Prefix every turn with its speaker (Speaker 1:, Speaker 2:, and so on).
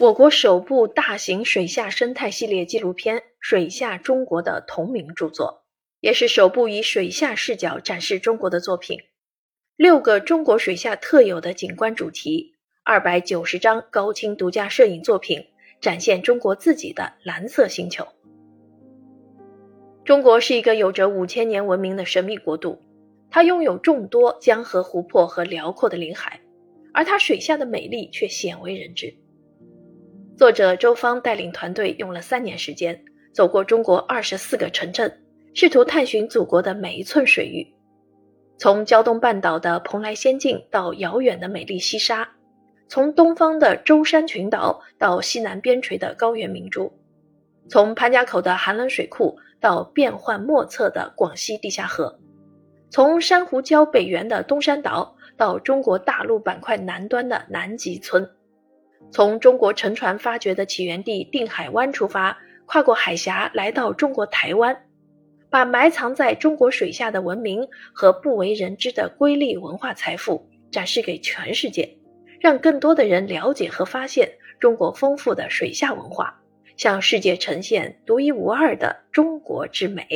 Speaker 1: 我国首部大型水下生态系列纪录片《水下中国》的同名著作，也是首部以水下视角展示中国的作品。六个中国水下特有的景观主题，二百九十张高清独家摄影作品，展现中国自己的蓝色星球。中国是一个有着五千年文明的神秘国度，它拥有众多江河湖泊和辽阔的领海，而它水下的美丽却鲜为人知。作者周芳带领团队用了三年时间，走过中国二十四个城镇，试图探寻祖国的每一寸水域，从胶东半岛的蓬莱仙境到遥远的美丽西沙，从东方的舟山群岛到西南边陲的高原明珠，从潘家口的寒冷水库到变幻莫测的广西地下河，从珊瑚礁北缘的东山岛到中国大陆板块南端的南极村。从中国沉船发掘的起源地定海湾出发，跨过海峡来到中国台湾，把埋藏在中国水下的文明和不为人知的瑰丽文化财富展示给全世界，让更多的人了解和发现中国丰富的水下文化，向世界呈现独一无二的中国之美。